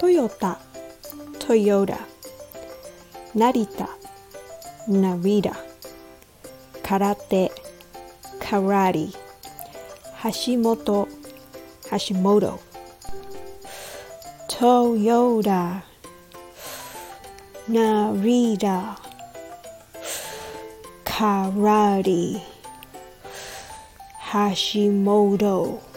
トヨタ、トヨタ、成田、ナリダ、空手、カラリ、橋本、橋本、トヨタ、ナリダ、カラリ、橋本